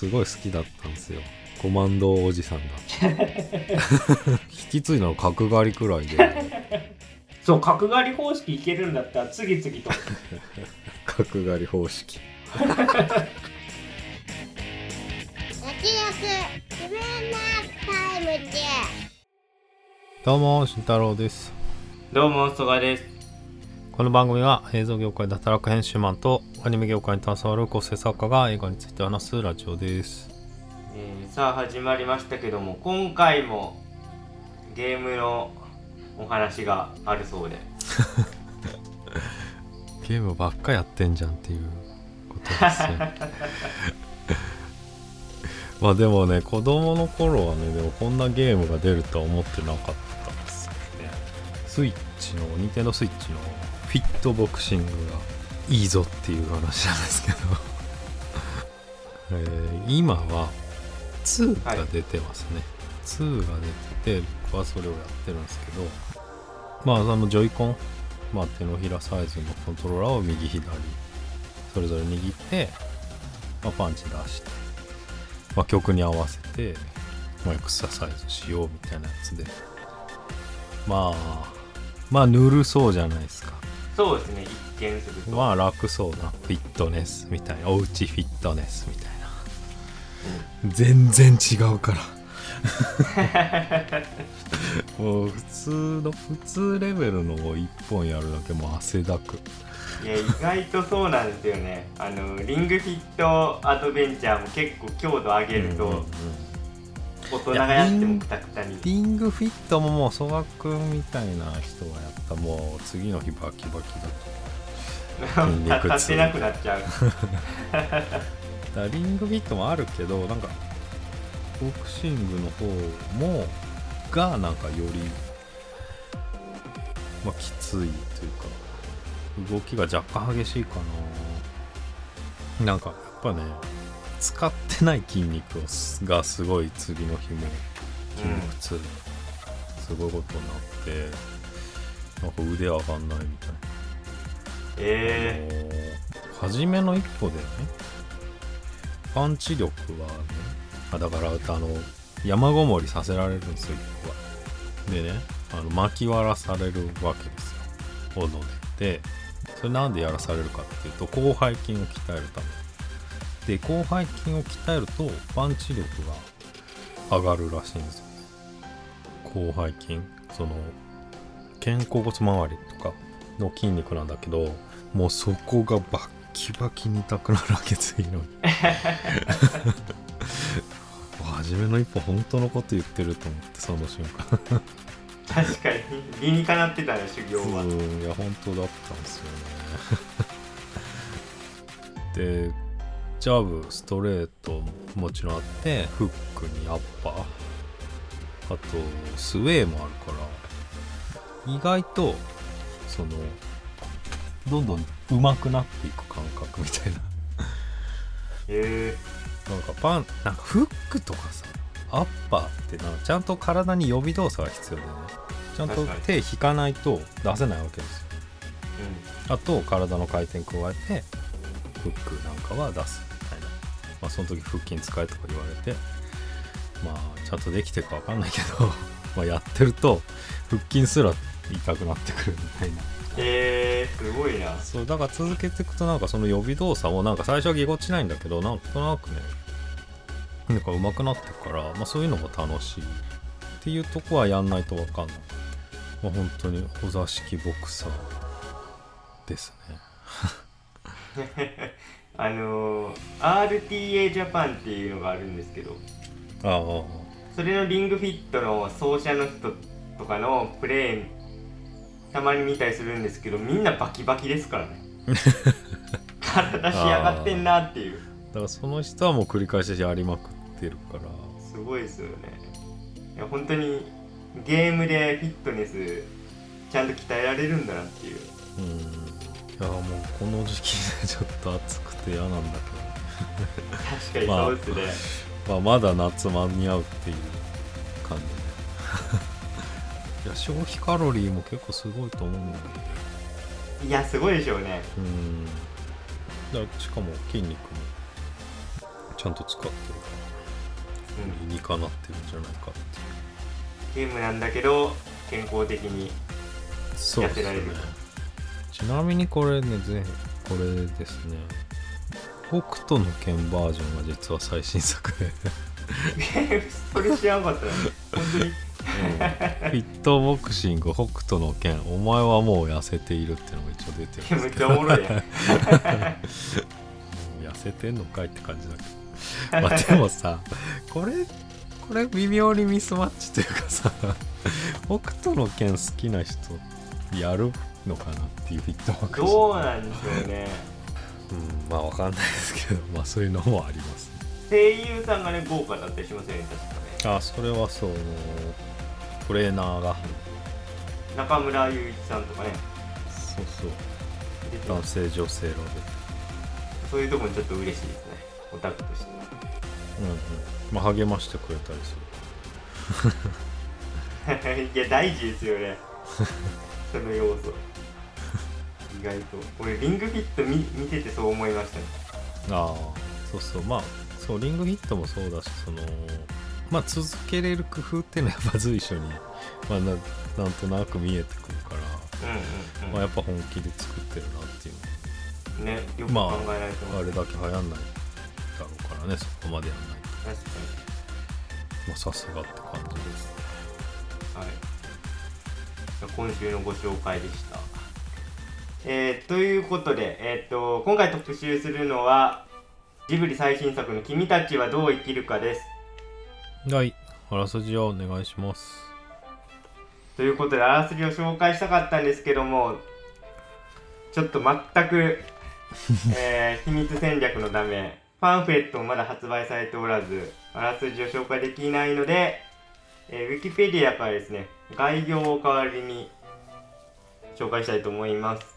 すごい好きだったんですよ。コマンドおじさんが引き継いだの角刈りくらいで。そう角刈り方式いけるんだったら次々と。角刈り方式。どうも慎太郎です。どうも曽我ですこの番組は映像業界で働く編集マンとアニメ業界に携わる構成作家が映画について話すラジオです。えーさあ始まりましたけども今回もゲームのお話があるそうで。ゲームばっかやってんじゃんっていうことですね まあでもね子供の頃はねでもこんなゲームが出るとは思ってなかったですよね。スイッチの任天堂スイッチのフィットボクシングがいいぞっていう話なんですけど、えー今は2が出てますね、2が出てて僕はそれをやってるんですけど。まああのジョイコン。まあ、手のひらサイズのコントローラーを右左。それぞれ握って、まあ、パンチ出して、まあ、曲に合わせて、まあ、エクササイズしようみたいなやつで。まあまあぬるそうじゃないですか。そうですね一見すると、まあ楽そうなフィットネスみたいなおうちフィットネスみたいな。全然違うから。もう普通の普通レベルのを1本やるだけもう汗だく。いや意外とそうなんですよね。あのリングフィットアドベンチャーも結構強度上げると、うんうんうん大人がやってもクタクタにリングフィットももう曽我君みたいな人がやったもう次の日バキバキだと筋肉痛立てなくなっちゃう。だリングフィットもあるけどなんかボクシングの方もがなんかよりまあきついというか動きが若干激しいかな。なんかやっぱね使ってない筋肉をすがすごい次の日も筋肉痛、すごいことになってなんか腕上がんないみたい。なえあの初めの一歩でね。パンチ力はねあだからあの山ごもりさせられるんですよ一個は。でねあの巻き割らされるわけですよ。斧で。でそれなんでやらされるかっていうと広背筋を鍛えるためで広背筋を鍛えるとパンチ力が上がるらしいんですよ。広背筋。その肩甲骨周りとかの筋肉なんだけどもうそこがバッキバキに痛くなるわけ次の日初めの一歩本当のこと言ってると思ってその瞬間。ー、確かに理にかなってたね修行は、うんいや本当だったんですよね。でジャブストレートもちろんあってフックにアッパー。あとスウェーもあるから意外とそのどんどん上手くなっていく感覚みたいな。えなんかパンなんかフックとかさアッパーってなちゃんと体に予備動作が必要でね。ちゃんと手引かないと出せないわけですよ。ーあと体の回転加えてフックなんかは出すまあ、その時腹筋使えとか言われてまあちゃんとできてるかわかんないけど まあやってると腹筋すら痛くなってくるみたいな。えー、すごいな。そうだから続けていくとなんかその予備動作もなんか最初はぎこちないんだけどなんとなくねなんか上手くなってくから、まあ、そういうのも楽しいっていうとこはやんないとわかんない、まあ、本当にお座敷ボクサーですね あのー、RTA ジャパンっていうのがあるんですけど。ああ。それのリングフィットの奏者の人とかのプレーたまに見たりするんですけどみんなバキバキですからね。体仕上がってんなっていう。だからその人はもう繰り返しやりまくってるから。すごいですよね。いや本当にゲームでフィットネスちゃんと鍛えられるんだなっていう。うん。いやもうこの時期でちょっと暑くて嫌なんだ確かにそうですね、けど、まあ、まだ夏間に合うっていう感じ。で いや消費カロリーも結構すごいと思うんだけどいやすごいでしょうね。うん。だしかも筋肉もちゃんと使ってるからうん、理にかなってるんじゃないかっていう。ゲームなんだけど健康的にそうですね。やってられるちなみにこれねぜこれですね北斗の拳バージョンが実は最新作で。それ知らなかったね。本当に。フィットボクシング北斗の拳お前はもう痩せているっていうのが一応出てるんめっちゃおもろいやん。痩せてんのかいって感じだけどまあでもさこれこれ微妙にミスマッチというかさ北斗の拳好きな人やるのかなっていうフィットボクシング。どうなんでしょうねうんまあわかんないですけどまあそういうのもあります。声優さんがね豪華だったりしますよね確かね。あそれはそうトレーナーが。中村雄一さんとかね。そうそう。男性女性のでそういうところにちょっと嬉しいですね。オタクとして。うんうん。まあ励ましてくれたりする。いや大事ですよね。その要素意外と。俺リングフィット見見ててそう思いましたね。ああそうそう。まあそうリングヒットもそうだしそのまあ続けれる工夫っていうのはやっぱ随所に、まあ、ななんとなく見えてくるから、うんうんうん、まあ、やっぱ本気で作ってるなっていうねよくまあ考えないと思う、あれだけ流行んないだろうからねそこまでやんないと。確かまあさすがって感じです。にはい。今週のご紹介でしたえー、ということで、えー、と今回特集するのはジブリ最新作の「君たちはどう生きるか」です。はいあらすじをお願いします。ということであらすじを紹介したかったんですけどもちょっと全く、えー秘密戦略のためパンフレットもまだ発売されておらずあらすじを紹介できないので、えーウィキペディアからですね概要を代わりに紹介したいと思います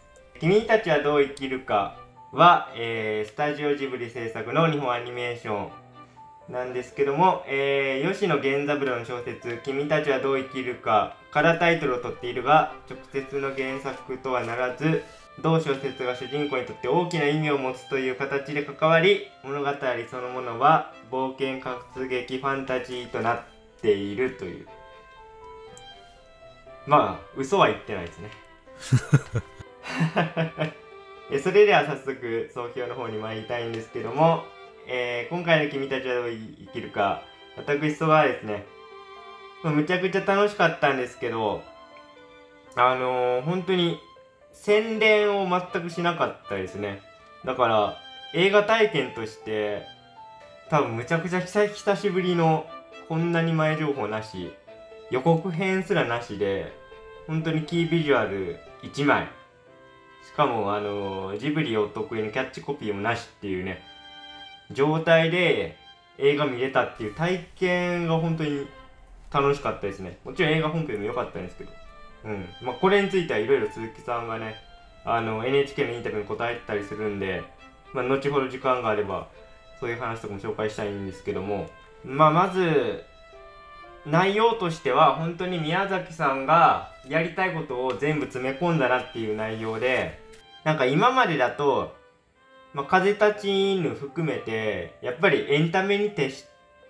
君たちはどう生きるかは、えースタジオジブリ制作の日本アニメーションなんですけども、えー吉野源三郎の小説「君たちはどう生きるか」からタイトルを取っているが直接の原作とはならず同小説が主人公にとって大きな意味を持つという形で関わり物語そのものは冒険活劇ファンタジーとなっているという。まあ嘘は言ってないですね。えそれでは早速総評の方に参りたいんですけどもえー今回の君たちはどう生きるか、私とはですね、むちゃくちゃ楽しかったんですけど、あのー本当に宣伝を全くしなかったですね。だから、映画体験として、多分むちゃくちゃ久しぶりのこんなに前情報なし、予告編すらなしで、本当にキービジュアル1枚。しかも、あのジブリお得意のキャッチコピーもなしっていうね、状態で映画見れたっていう体験が本当に楽しかったですね。もちろん映画本編も良かったんですけど。うん。まあ、これについてはいろいろ鈴木さんがね、あの、NHK のインタビューに答えてたりするんで、まあ、後ほど時間があれば、そういう話とかも紹介したいんですけども、まあ、まず、内容としては本当に宮崎さんがやりたいことを全部詰め込んだなっていう内容で、なんか今までだと、まあ、風立ちぬ含めてやっぱりエンタメに徹し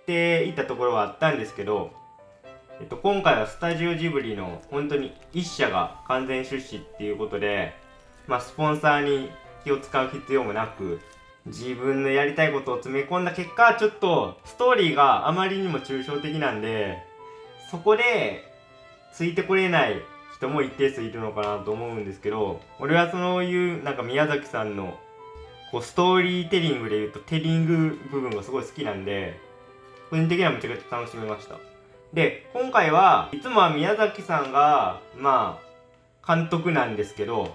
ていたところはあったんですけど、えっと、今回はスタジオジブリの本当に一社が完全出資っていうことで、まあ、スポンサーに気を使う必要もなく自分のやりたいことを詰め込んだ結果ちょっとストーリーがあまりにも抽象的なんでそこでついてこれない人も一定数いるのかなと思うんですけど俺はそういうなんか宮崎さんのこうストーリーテリングで言うとテリング部分がすごい好きなんで個人的にはめちゃくちゃ楽しめました。で今回はいつもは宮崎さんがまあ監督なんですけど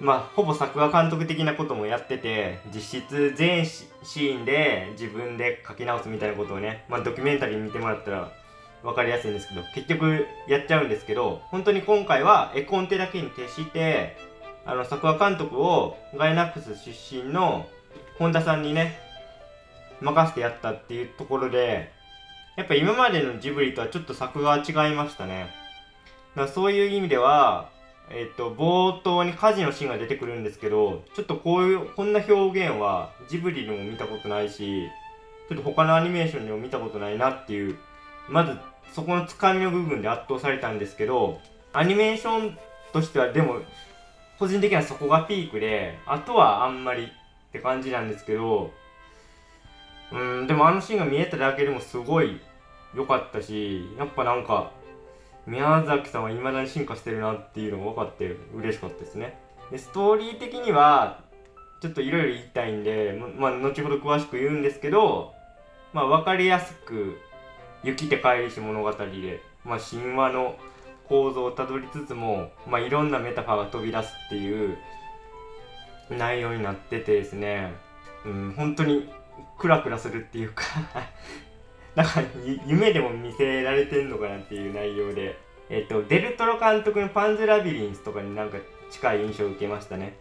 まあほぼ作画監督的なこともやってて実質全シシーンで自分で書き直すみたいなことをねまあドキュメンタリー見てもらったら分かりやすいんですけど結局やっちゃうんですけど本当に今回は絵コンテだけに徹してあの作画監督をガイナックス出身の本田さんにね任せてやったっていうところでやっぱ今までのジブリとはちょっと作画は違いましたね。だからそういう意味ではえっと冒頭に火事のシーンが出てくるんですけどちょっとこういうこんな表現はジブリでも見たことないしちょっと他のアニメーションでも見たことないなっていうまずそこのつかみの部分で圧倒されたんですけどアニメーションとしてはでも個人的にはそこがピークであとはあんまりって感じなんですけどうんでもあのシーンが見えただけでもすごい良かったしやっぱなんか宮崎さんは未だに進化してるなっていうのが分かって嬉しかったですね。でストーリー的にはちょっといろいろ言いたいんでままあ後ほど詳しく言うんですけどまあ分かりやすく雪って帰りし物語で、まあ、神話の構造をたどりつつも、まあ、いろんなメタファーが飛び出すっていう内容になっててですね、うん、本当にクラクラするっていうか なんか夢でも見せられてんのかなっていう内容で、えっと、デルトロ監督のパンズラビリンスとかになんか近い印象を受けましたね。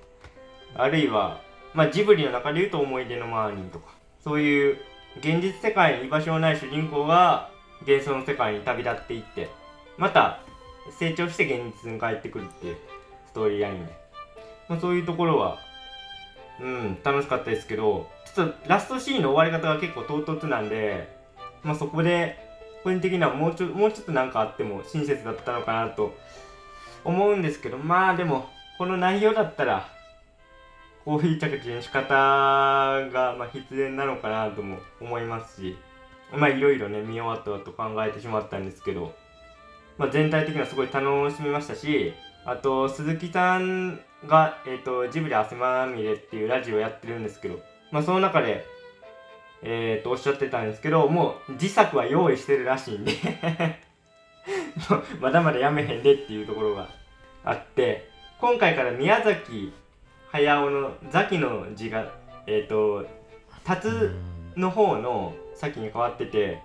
あるいは、まあ、ジブリの中で言うと思い出のマーニーとか、そういう現実世界に居場所のない主人公が幻想の世界に旅立っていって、また成長して現実に帰ってくるっていうストーリーラインで。まあ、そういうところは、うん、楽しかったですけど、ちょっとラストシーンの終わり方が結構唐突なんで、まあ、そこで個人的にはもうちょもうちょっとなんかあっても親切だったのかなと思うんですけどまあでもこの内容だったらこういう着地の仕方がまあ必然なのかなとも思いますしまあいろいろね見終わったと考えてしまったんですけど、まあ、全体的にはすごい楽しみましたしあと鈴木さんが、えーと、ジブリ汗まみれっていうラジオやってるんですけど、まあ、その中でえー、とおっしゃってたんですけどもう自作は用意してるらしいんで まだまだやめへんでっていうところがあって今回から宮崎駿の「ザキ」の字がえっ、ー、と「タツ」の方の先に変わってて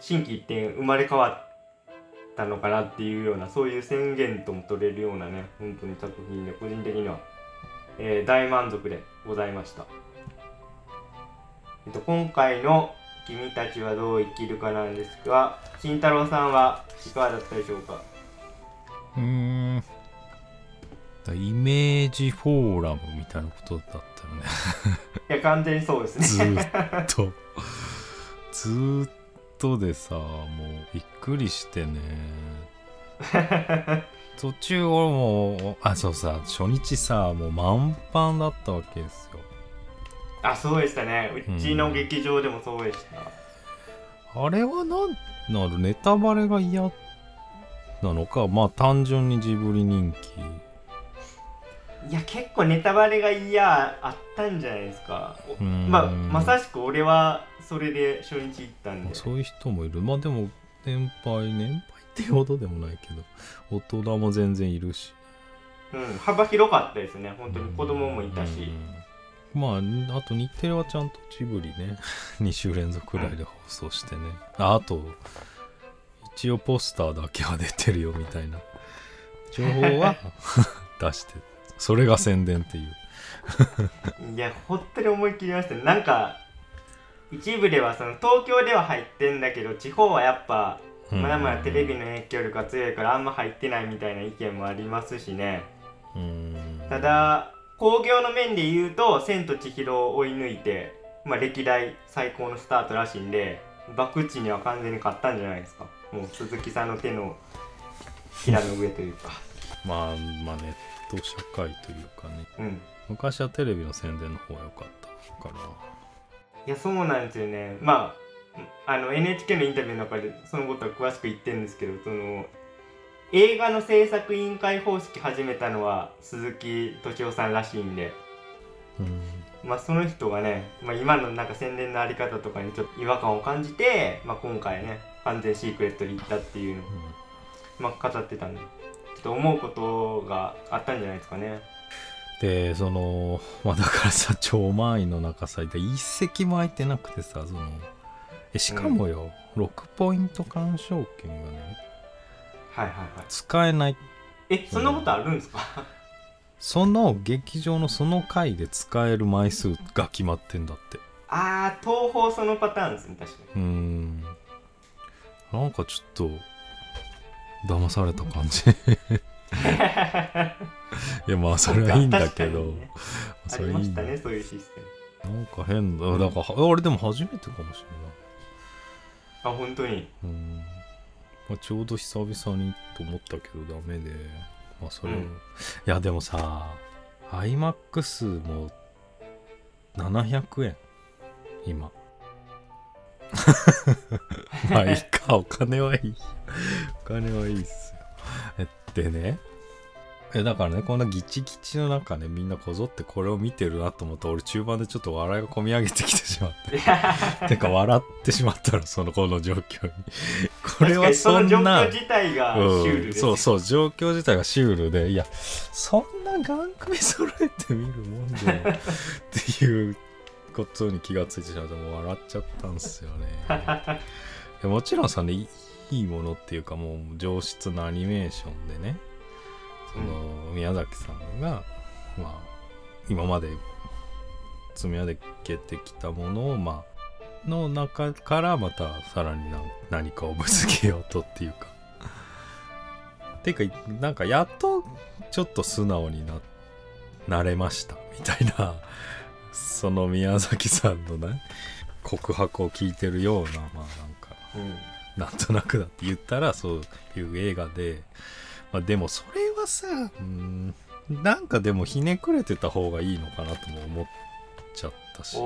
心機一転生まれ変わったのかなっていうようなそういう宣言とも取れるようなね本当に作品で個人的には、えー、大満足でございました。えっと、今回の「君たちはどう生きるか」なんですが慎太郎さんはいかがだったでしょうか？うんイメージフォーラムみたいなことだったよね。いや完全にそうですね。ずーっと。ずーっとでさもうびっくりしてね。途中俺もあそうさ初日さもう満帆だったわけですよ。あそうでしたね。うちの劇場でもそうでした、うん、あれはなんなるネタバレが嫌なのか。まあ単純にジブリ人気いや結構ネタバレが嫌あったんじゃないですか。まあまさしく俺はそれで初日行ったんで。そういう人もいる。まあでも年配年配ってほどでもないけど大人も全然いるし。うん幅広かったですね。本当に子供もいたし、まあ、あと日テレはちゃんとジブリね、2週連続くらいで放送してね。ああと、一応ポスターだけは出てるよみたいな。情報は 出して、それが宣伝っていう。いや、本当に思い切りましたね。なんか、一部ではその東京では入ってんだけど、地方はやっぱ、まだまだテレビの影響力が強いからあんま入ってないみたいな意見もありますしね。ただ興行の面で言うと「千と千尋」を追い抜いて、まあ、歴代最高のスタートらしいんで博打には完全に勝ったんじゃないですか。もう鈴木さんの手のひらの上というか。まあまあネット社会というかね、うん、昔はテレビの宣伝の方が良かったから。いやそうなんですよね。まああの NHK のインタビューの中でそのことは詳しく言ってるんですけどその映画の制作委員会方式始めたのは鈴木敏夫さんらしいんで、うん、まあその人がね、まあ、今のなんか宣伝のあり方とかにちょっと違和感を感じて、まあ、今回ね完全シークレットに行ったっていうのを、うん、まあ語ってたんでと思うことがあったんじゃないですかね。でそのまあだからさ超満員の中さ一席も空いてなくてさそのえしかもよ、うん、6ポイント鑑賞券がねはいはいはい。使えない。えそんなことあるんですか、その劇場のその回で使える枚数が決まってんだって。ああ東宝そのパターンですね確かに。うん。なんかちょっと騙された感じ。いやまあそれはいいんだけど、ね、それいいんだねそういうシステなんか変だ。だから俺でも初めてかもしあ本当に。れないうん、まあ、ちょうど久々にと思ったけどダメで。まあそれを、うん。いやでもさ iMAX も700円。今 まあいいか。お金はいい。お金はいいっすよ。えでね。えだからねこんなギチギチの中ねみんなこぞってこれを見てるなと思ったら俺中盤でちょっと笑いがこみ上げてきてしまって。てか笑ってしまったらそのこの状況に。これ確かにそはその状んな況自体がシュールうん、です、そうそう状況自体がシュールでいやそんなガン組揃えて見るもんでも っていうことに気がついてしまってもう笑っちゃったんですよね。もちろんさねいいいものっていうかもう上質なアニメーションでね。その、宮崎さんがまあ今まで積み上げてきたものをまあの中からまたさらにな何かをぶつけようとっていうか。ていうかなんかやっとちょっと素直にななれましたみたいなその宮崎さんのね告白を聞いてるようなまあなんかうん。なんとなくだって言ったらそういう映画で、まあ、でもそれはさうーんなんかでもひねくれてた方がいいのかなとも思っちゃったし。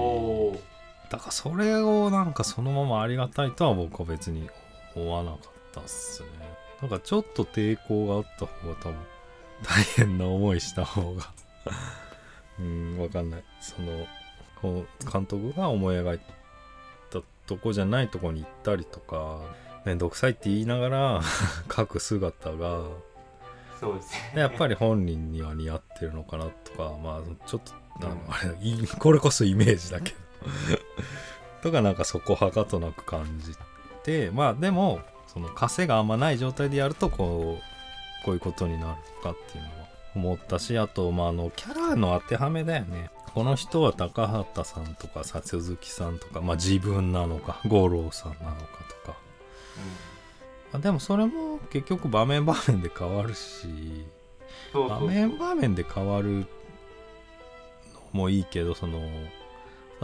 だからそれをなんかそのままありがたいとは僕は別に思わなかったっすね。なんかちょっと抵抗があった方が多分大変な思いした方がうんわかんない。その監督が思い描いたとこじゃないとこに行ったりとかめんどくさいって言いながら 描く姿がそうですね。でやっぱり本人には似合ってるのかなとかまあちょっとあのあれいこれこそイメージだけど。とかなんかそこはかとなく感じてまあでもその枷があんまない状態でやるとこうこういうことになるのかっていうのは思ったしあとまああのキャラの当てはめだよね。この人は高畑さんとかさ鈴木さんとかまあ自分なのか五郎さんなのかとか。まあでもそれも結局場面場面で変わるし場面場面で変わるのもいいけどその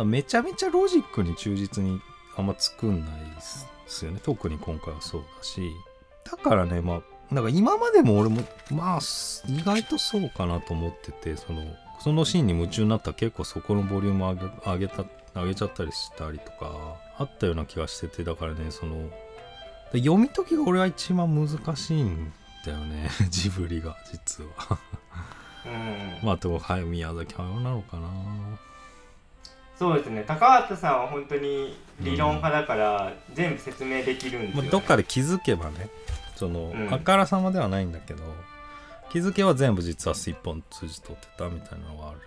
めちゃめちゃロジックに忠実にあんま作んないですよね。特に今回はそうだし。だからねまあなんか今までも俺もまあ意外とそうかなと思っててそのそのシーンに夢中になったら結構そこのボリューム上げ上げた上げちゃったりしたりとかあったような気がしててだからねそので読み解きが俺は一番難しいんだよね ジブリが実は。うん。まあでもはい宮崎駿なのかな。そうですね。高畑さんは本当に理論派だから全部説明できるんですよ、まあ、どっかで気づけばねその、うん。あからさまではないんだけど気づけば全部実は一本通じ取ってたみたいなのがある。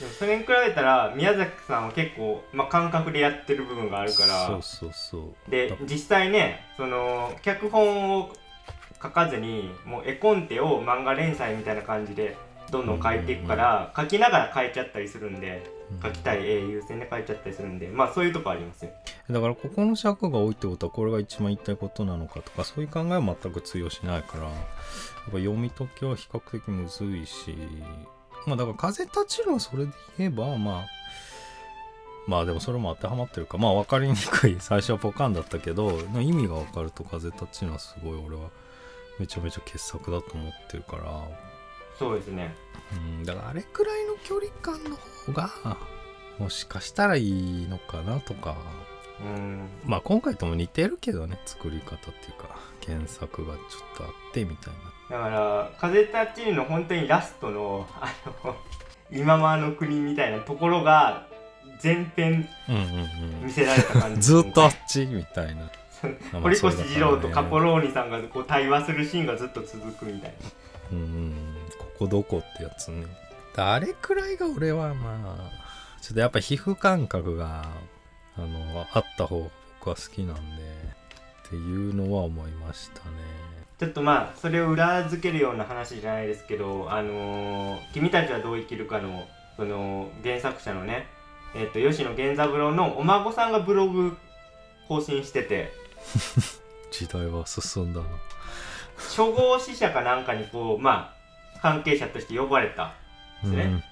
でもそれに比べたら宮崎さんは結構、まあ、感覚でやってる部分があるからそうそうそう。だで実際ねその脚本を書かずにもう絵コンテを漫画連載みたいな感じでどんどん書いていくから、書きながら書いちゃったりするんで書きたい絵優先で書いちゃったりするんでまあそういうとこありますよ。だからここの尺が多いってことはこれが一番言いたいことなのかとかそういう考えは全く通用しないからやっぱ読み解きは比較的むずいしまあだから風立ちるはそれで言えばまあまあでもそれも当てはまってるか。まあ分かりにくい。最初はポカンだったけど意味が分かると風立ちるのはすごい俺はめちゃめちゃ傑作だと思ってるからそうですね。うんだからあれくらいの距離感の方がもしかしたらいいのかなとか。うん。まあ今回とも似てるけどね作り方っていうか原作がちょっとあってみたいな。だから「風立ちぬ」の本当にラストのあの今まの国みたいなところが全編うんうん見せられた感うんじずっとあっちみたいな。堀越二郎とカポローニさんがこう対話するシーンがずっと続くみたいな。うんうんここどこってやつね。あれくらいが俺はまあちょっとやっぱ皮膚感覚があのあった方が僕は好きなんでっていうのは思いましたね。ちょっとまあそれを裏付けるような話じゃないですけど「あのー君たちはどう生きるかの」その原作者のね、えっと吉野源三郎のお孫さんがブログ更新してて。時代は進んだな。初号支社かなんかにこうまあ関係者として呼ばれたんですね、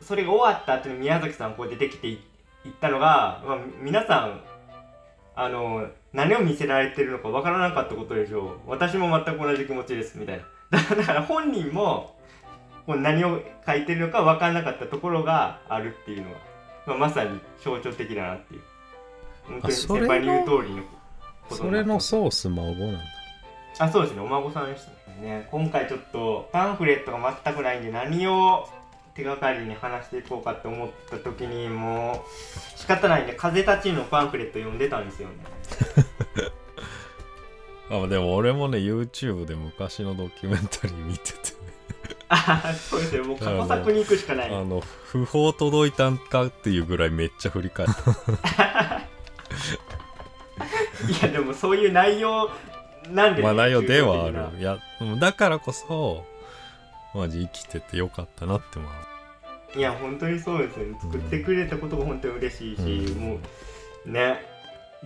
それが終わった後に宮崎さんこう出てきてい言ったのが、まあ、皆さんあの何を見せられてるのかわからなかったことでしょう。私も全く同じ気持ちですみたいな。だから本人もこう何を書いてるのか分からなかったところがあるっていうのは、まあ、まさに象徴的だなっていう。本当にそれの先輩に言う通りのことそれのソース孫なんだ。あそうですね。お孫さんでしたね今回ちょっとパンフレットが全くないんで何を手がかりに話していこうかって思った時にもう仕方ないんで風立ちぬのパンフレット読んでたんですよね。あでも俺もね YouTube で昔のドキュメンタリー見てて。ああそうですよ。もう過去作に行くしかない。あの不法届いたんかっていうぐらいめっちゃ振り返った。いやでもそういう内容なんで、まあ内容ではある。いやうんだからこそマジ生きててよかったなってまないや本当にそうですよね。作ってくれたことが本当に嬉しいし、うん。もうね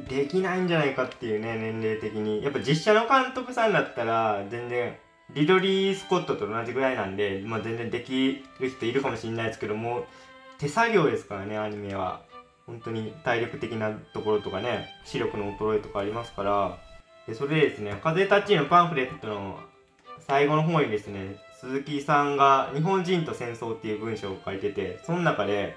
できないんじゃないかっていうね年齢的に。やっぱ実写の監督さんだったら全然リドリー・スコットと同じぐらいなんで、まあ、全然できる人いるかもしれないですけども手作業ですからねアニメは。本当に体力的なところとかね視力の衰えとかありますからでそれでですね「風立ちぬ」パンフレットの最後の方にですね鈴木さんが「日本人と戦争」っていう文章を書いててその中で、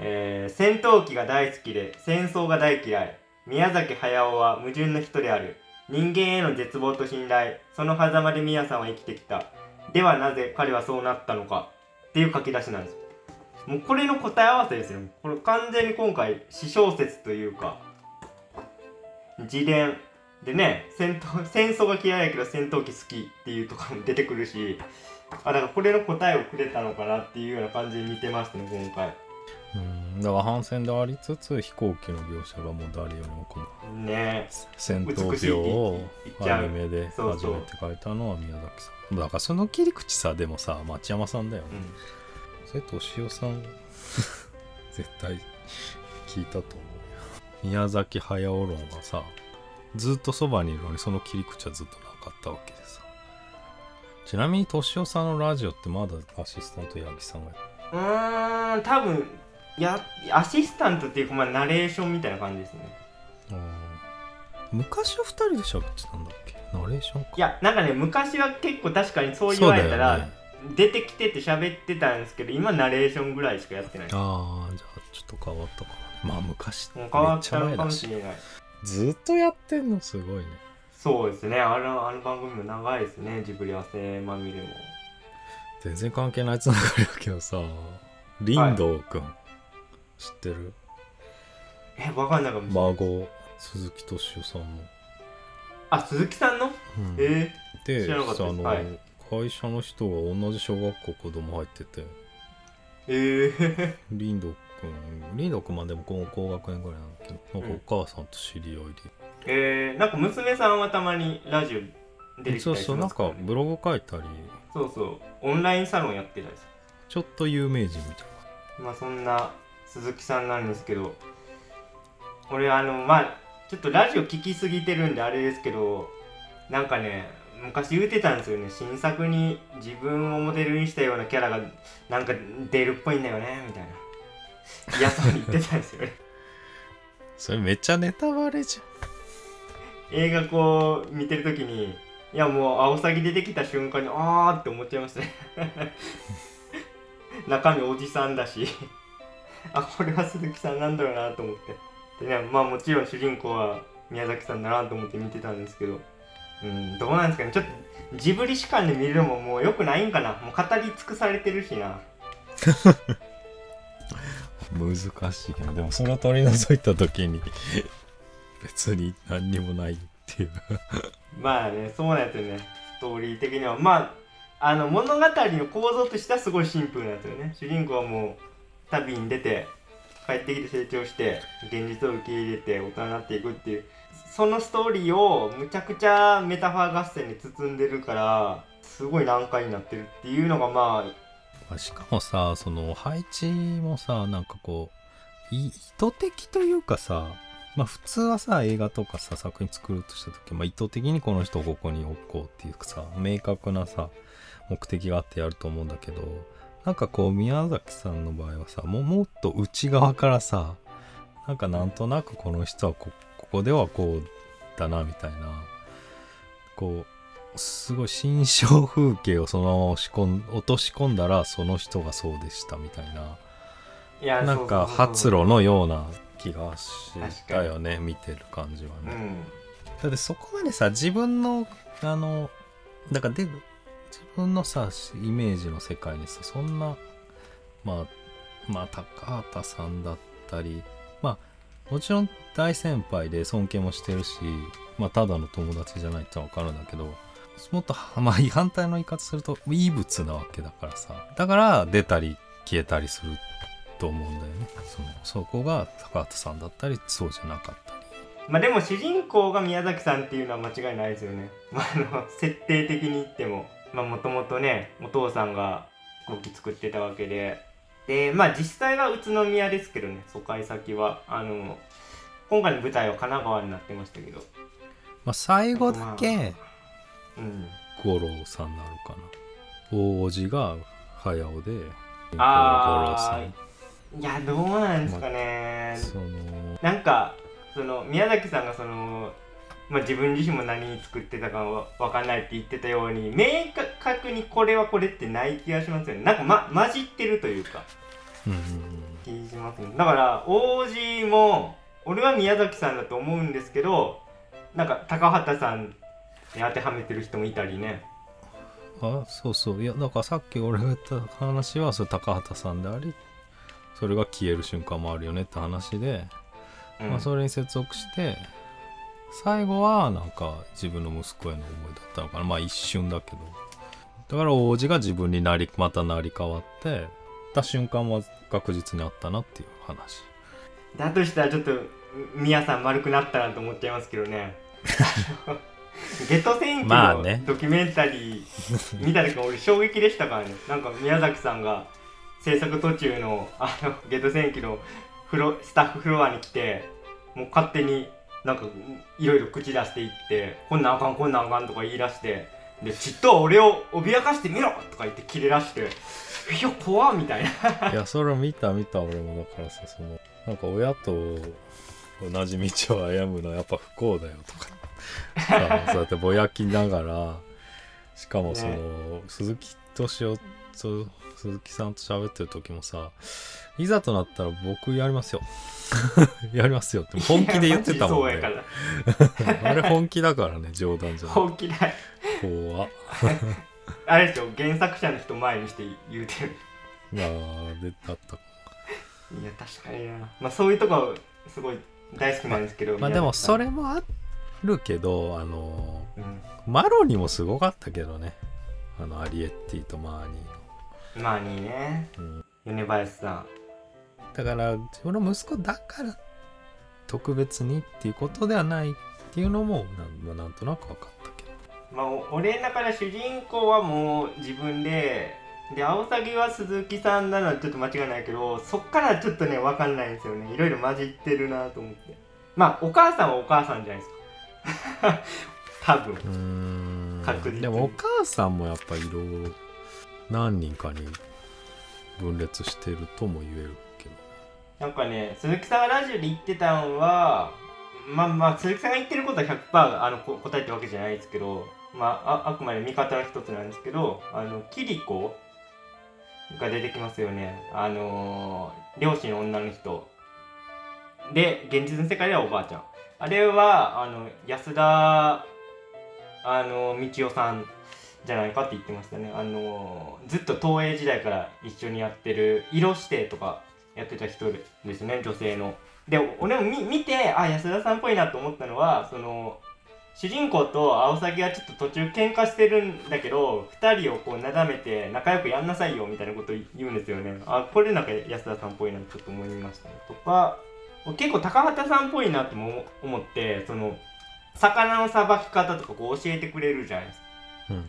えー戦闘機が大好きで戦争が大嫌い。宮崎駿は矛盾の人である。人間への絶望と信頼。その狭間で宮さんは生きてきた。ではなぜ彼はそうなったのか。っていう書き出しなんです。もうこれの答え合わせですよ。これ完全に今回私小説というか自伝。でね戦闘戦争が嫌いやけど戦闘機好きっていうところも出てくるしあだからこれの答えをくれたのかなっていうような感じで見てましたね今回。うん。だから反戦でありつつ飛行機の描写がもう誰よりもこのね。戦闘病をアニメで初めて書いたのは宮崎さん。だからその切り口さでもさ町山さんだよね、うん。それ敏夫さん？絶対聞いたと思うよ。宮崎駿論がさずっとそばにいるのにその切り口はずっとなかったわけでさ。ちなみに敏夫さんのラジオってまだアシスタント八木さんがやってうーん多分やアシスタントっていうかまあナレーションみたいな感じですね。る昔は2人で喋ってたんだっけ？ナレーションか。いやなんかね昔は結構確かにそう言われたら、ね。出てきてて喋ってたんですけど今ナレーションぐらいしかやってない。ああじゃあちょっと変わったかなまあ昔めっちゃ前だしれないずっとやってんの？すごいね。そうですね。あのあの番組も長いですね。ジブリ汗まみれも。全然関係ないつながりだけどさ。林道くん、知ってる？えわかんないかもしれない孫鈴木敏夫さんの、あ鈴木さんの？うん。えで知らなかったさあの、ですはい。会社の人が同じ小学校子供入ってて。ー、えー、林道くん。林道くんまあでも高高学年ぐらいなんだけどなんかお母さんと知り合いえー、なんか娘さんはたまにラジオ出てで、きたりしそうそうなんますかブログ書いたり。そうそうオンラインサロンやってたりすちょっと有名人みたいるまあそんな鈴木さんなんですけど俺あのまあちょっとラジオ聞きすぎてるんであれですけどなんかね昔言うてたんですよね。新作に自分をモデルにしたようなキャラがなんか出るっぽいんだよねみたいな嫌そうに言ってたんですよね。それめっちゃネタバレじ映画こう見てる時にいやもうアオサギ出てきた瞬間にあーって思っちゃいましたね。中身おじさんだし。あこれは鈴木さんなんだろうなと思って。でねまあもちろん主人公は宮崎さんだなと思って見てたんですけど。うんどうなんですかね。ちょっとジブリ視観で見るのももう良くないんかな。もう語り尽くされてるしな。ゃ ん難しいけどでもそれを取り除いた時に 別に何にもないっていうまあね、そうなんですよね。ストーリー的には。まあ、あの物語の構造としてはすごいシンプルなんですよね。主人公はもう旅に出て、帰ってきて成長して、現実を受け入れて大人になっていくっていう、そのストーリーをむちゃくちゃメタファー合戦に包んでるから、すごい難解になってるっていうのがまあ、しかもさその配置もさなんかこう意図的というかさまあ普通はさ映画とかさ作品作るとした時、まあ、意図的にこの人をここに置こうっていうかさ明確なさ目的があってやると思うんだけどなんかこう宮崎さんの場合はさももっと内側からさなんかなんとなくこの人はこここではこうだなみたいなこうすごい心象風景をそのまま押し込ん落とし込んだらその人がそうでしたみたいな。いやなんか発露のような気がしたよね見てる感じはね、うん。だってそこまでさ自分のあのだからで自分のさイメージの世界にさそんなまあまあ高畑さんだったりまあもちろん大先輩で尊敬もしてるしまあただの友達じゃないってのは分かるんだけどもっとまあ反対の言い方すると異物なわけだからさ。だから出たり消えたりすると思うんだよね。そのそこが高畑さんだったりそうじゃなかったり。まあでも主人公が宮崎さんっていうのは間違いないですよね。まあ、あの設定的に言っても。まあもともとねお父さんが飛行機作ってたわけで。でまあ実際は宇都宮ですけどね。疎開先は。あの今回の舞台は神奈川になってましたけど。まあ最後だけ、うん五郎さんになるかな。大叔父が早尾でああいやどうなんですかね、そのなんかその宮崎さんがその、まあ、自分自身も何作ってたかわわかんないって言ってたように明確にこれはこれってない気がしますよね。なんか、ま、混じってるというか。うんうん気しますね。だから王子も俺は宮崎さんだと思うんですけどなんか高畑さんに当てはめてる人もいたりね。あそうそう。いやだからさっき俺が言った話はそれ高畑さんでありそれが消える瞬間もあるよねって話で、うん。まあ、それに接続して最後はなんか自分の息子への思いだったのかな。まあ一瞬だけど。だから王子が自分になりまた成り変わってた瞬間は確実にあったなっていう話。だとしたらちょっと宮さん丸くなったなと思っちゃいますけどね ゲト戦記のドキュメンタリー見た時俺衝撃でしたからね。なんか宮崎さんが制作途中のあのゲト戦記のフロスタッフフロアに来てもう勝手になんかいろいろ口出していってこんなんあかんこんなんあかんとか言い出してでちっとは俺を脅かしてみろとか言って切れ出していや怖っみたいな。いやそれ見た見た俺もだからさそのなんか親と同じ道を歩むのはやっぱ不幸だよとかさそうやってぼやきながらしかもその、鈴木敏夫と鈴木さんと喋ってる時もさいざとなったら僕やりますよ。やりますよって本気で言ってたもんね。あれ本気だからね冗談じゃない。本気だ怖っ。あれですよ原作者の人前にして言うてる。あーでだったいや確かにな。まあそういうとこすごい大好きなんですけどまあでもそれれもあるけどあのうん。マロニもすごかったけどね。あのアリエッティとマーニーまあにね。の、うん、米林さん。だから自分の息子だから特別にっていうことではないっていうのもなん,、まあ、なんとなく分かったけど。まあお俺の中で主人公はもう自分ででアオサギは鈴木さんなのはちょっと間違いないけどそっからちょっとね分かんないんですよね。いろいろ混じってるなと思って。まあお母さんはお母さんじゃないですか 多分。確実にでもお母さんもやっぱいろいろ何人かに分裂してるとも言えるけど。なんかね鈴木さんがラジオで言ってたのはまあまあ鈴木さんが言ってることは100%あのこ答えてるわけじゃないですけどまあああくまで味方の一つなんですけどあのキリコが出てきますよね。あのー漁師の女の人。で現実の世界ではおばあちゃんあれはあの安田あの道夫さんじゃないかって言ってましたね。あのずっと東映時代から一緒にやってる色指定とかやってた人ですね女性の。で俺も見見てあ安田さんっぽいなと思ったのはその主人公とアオサギはちょっと途中喧嘩してるんだけど2人をこうなだめて仲良くやんなさいよみたいなこと言うんですよね。あこれなんか安田さんっぽいなとちょっと思いましたね。とか結構高畑さんっぽいなとも思ってその魚のさばき方とかこう教えてくれるじゃないですか。うんうん